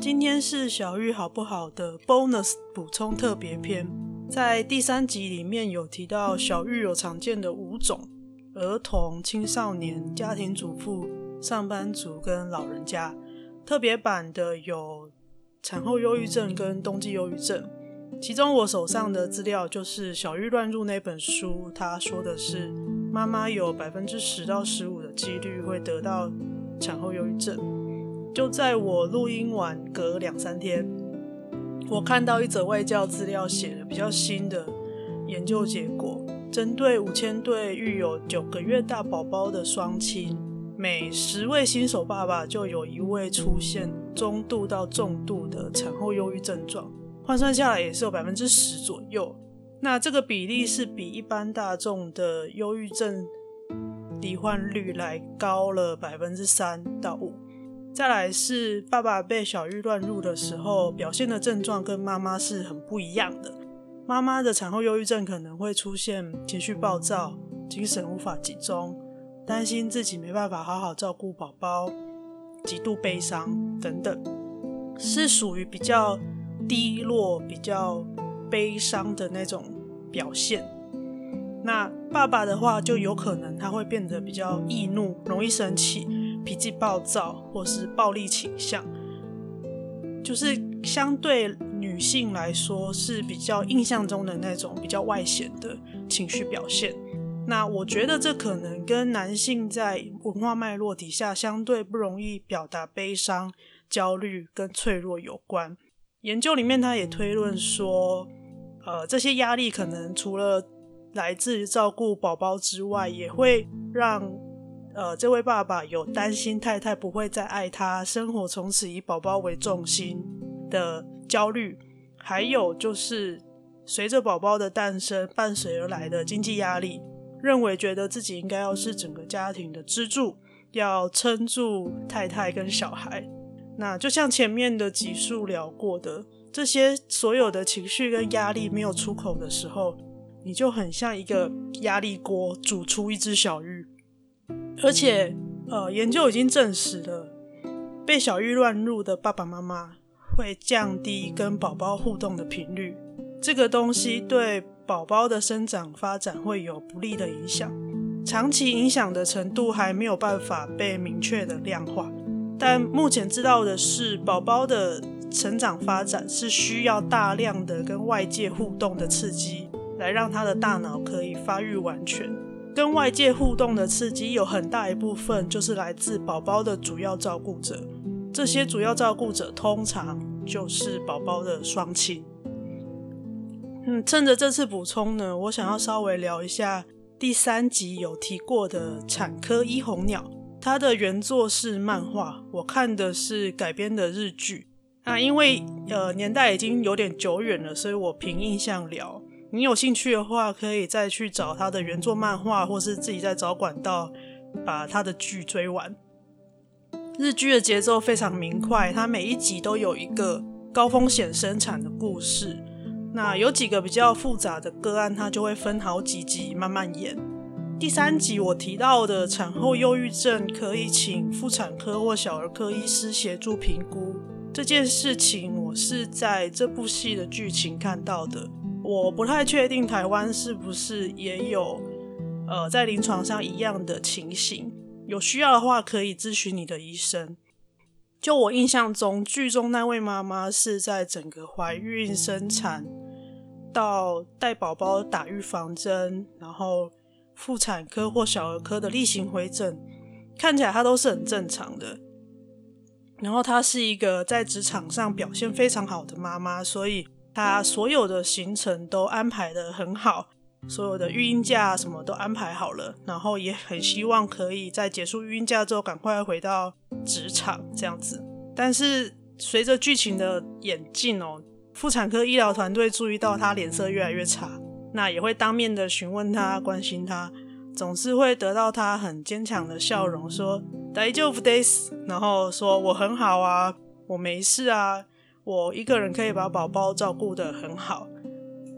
今天是小玉好不好的 bonus 补充特别篇，在第三集里面有提到小玉有常见的五种：儿童、青少年、家庭主妇、上班族跟老人家。特别版的有产后忧郁症跟冬季忧郁症。其中我手上的资料就是《小玉乱入》那本书，他说的是妈妈有百分之十到十五的几率会得到产后忧郁症。就在我录音完隔两三天，我看到一则外教资料写的比较新的研究结果，针对五千对育有九个月大宝宝的双亲，每十位新手爸爸就有一位出现中度到重度的产后忧郁症状，换算下来也是有百分之十左右。那这个比例是比一般大众的忧郁症罹患率来高了百分之三到五。再来是爸爸被小玉乱入的时候，表现的症状跟妈妈是很不一样的。妈妈的产后忧郁症可能会出现情绪暴躁、精神无法集中、担心自己没办法好好照顾宝宝、极度悲伤等等，是属于比较低落、比较悲伤的那种表现。那爸爸的话，就有可能他会变得比较易怒、容易生气。脾气暴躁或是暴力倾向，就是相对女性来说是比较印象中的那种比较外显的情绪表现。那我觉得这可能跟男性在文化脉络底下相对不容易表达悲伤、焦虑跟脆弱有关。研究里面他也推论说，呃，这些压力可能除了来自于照顾宝宝之外，也会让。呃，这位爸爸有担心太太不会再爱他，生活从此以宝宝为重心的焦虑，还有就是随着宝宝的诞生伴随而来的经济压力，认为觉得自己应该要是整个家庭的支柱，要撑住太太跟小孩。那就像前面的集数聊过的，这些所有的情绪跟压力没有出口的时候，你就很像一个压力锅煮出一只小鱼。而且，呃，研究已经证实了，被小玉乱入的爸爸妈妈会降低跟宝宝互动的频率。这个东西对宝宝的生长发展会有不利的影响，长期影响的程度还没有办法被明确的量化。但目前知道的是，宝宝的成长发展是需要大量的跟外界互动的刺激，来让他的大脑可以发育完全。跟外界互动的刺激有很大一部分就是来自宝宝的主要照顾者，这些主要照顾者通常就是宝宝的双亲。嗯，趁着这次补充呢，我想要稍微聊一下第三集有提过的产科一红鸟，它的原作是漫画，我看的是改编的日剧。啊，因为呃年代已经有点久远了，所以我凭印象聊。你有兴趣的话，可以再去找他的原作漫画，或是自己再找管道把他的剧追完。日剧的节奏非常明快，它每一集都有一个高风险生产的故事。那有几个比较复杂的个案，它就会分好几集慢慢演。第三集我提到的产后忧郁症，可以请妇产科或小儿科医师协助评估这件事情。我是在这部戏的剧情看到的。我不太确定台湾是不是也有，呃，在临床上一样的情形。有需要的话，可以咨询你的医生。就我印象中，剧中那位妈妈是在整个怀孕、生产到带宝宝打预防针，然后妇产科或小儿科的例行回诊，看起来她都是很正常的。然后她是一个在职场上表现非常好的妈妈，所以。他所有的行程都安排得很好，所有的育婴假什么都安排好了，然后也很希望可以在结束育婴假之后赶快回到职场这样子。但是随着剧情的演进哦，妇产科医疗团队注意到他脸色越来越差，那也会当面的询问他，关心他，总是会得到他很坚强的笑容，说大丈夫です，然后说我很好啊，我没事啊，我一个人可以把宝宝照顾得很好，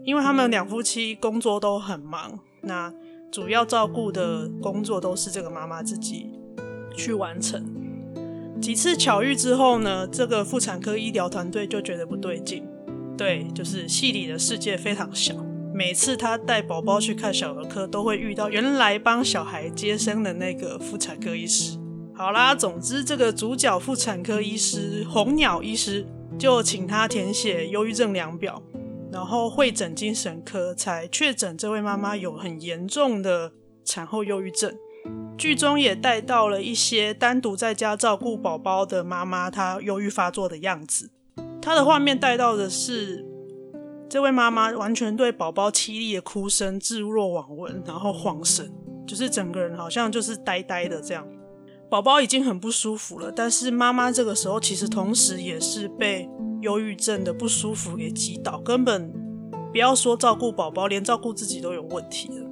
因为他们两夫妻工作都很忙，那主要照顾的工作都是这个妈妈自己去完成。几次巧遇之后呢，这个妇产科医疗团队就觉得不对劲。对，就是戏里的世界非常小。每次他带宝宝去看小儿科，都会遇到原来帮小孩接生的那个妇产科医师。好啦，总之这个主角妇产科医师红鸟医师就请他填写忧郁症量表，然后会诊精神科，才确诊这位妈妈有很严重的产后忧郁症。剧中也带到了一些单独在家照顾宝宝的妈妈，她忧郁发作的样子。她的画面带到的是这位妈妈完全对宝宝凄厉的哭声置若罔闻，然后恍神，就是整个人好像就是呆呆的这样。宝宝已经很不舒服了，但是妈妈这个时候其实同时也是被忧郁症的不舒服给击倒，根本不要说照顾宝宝，连照顾自己都有问题了。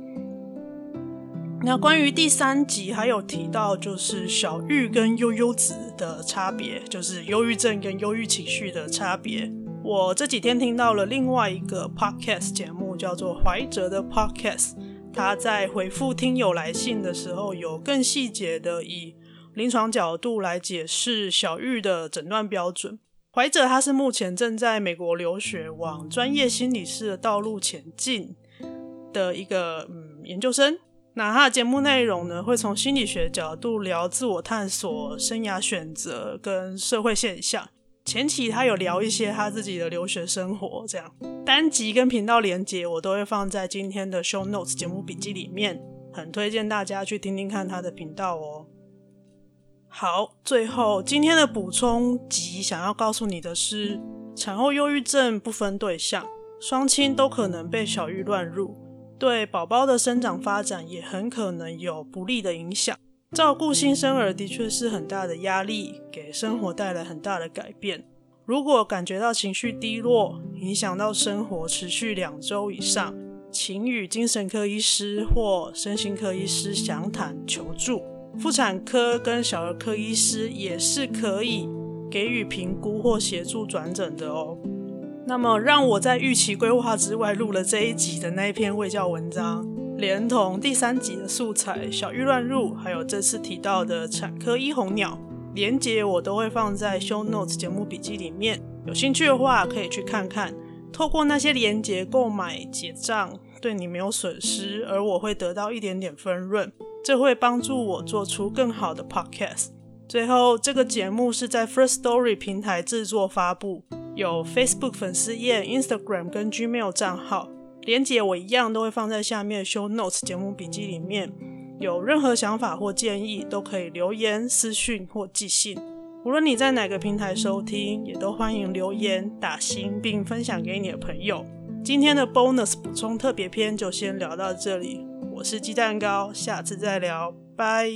那关于第三集还有提到，就是小玉跟悠悠子的差别，就是忧郁症跟忧郁情绪的差别。我这几天听到了另外一个 podcast 节目，叫做怀哲的 podcast，他在回复听友来信的时候，有更细节的以临床角度来解释小玉的诊断标准。怀者他是目前正在美国留学，往专业心理师的道路前进的一个嗯研究生。那他的节目内容呢，会从心理学角度聊自我探索、生涯选择跟社会现象。前期他有聊一些他自己的留学生活，这样单集跟频道连结我都会放在今天的 show notes 节目笔记里面，很推荐大家去听听看他的频道哦。好，最后今天的补充集想要告诉你的是，产后忧郁症不分对象，双亲都可能被小郁乱入。对宝宝的生长发展也很可能有不利的影响。照顾新生儿的确是很大的压力，给生活带来很大的改变。如果感觉到情绪低落，影响到生活持续两周以上，请与精神科医师或身心科医师详谈求助。妇产科跟小儿科医师也是可以给予评估或协助转诊的哦。那么，让我在预期规划之外录了这一集的那一篇卫教文章，连同第三集的素材《小玉乱入》，还有这次提到的产科医红鸟，连接我都会放在 Show Notes 节目笔记里面。有兴趣的话，可以去看看。透过那些连接购买结账，对你没有损失，而我会得到一点点分润，这会帮助我做出更好的 Podcast。最后，这个节目是在 First Story 平台制作发布。有 Facebook 粉丝页、Instagram 跟 Gmail 账号，连接我一样都会放在下面 Show Notes 节目笔记里面。有任何想法或建议，都可以留言、私讯或寄信。无论你在哪个平台收听，也都欢迎留言、打星并分享给你的朋友。今天的 Bonus 补充特别篇就先聊到这里，我是鸡蛋糕，下次再聊，拜。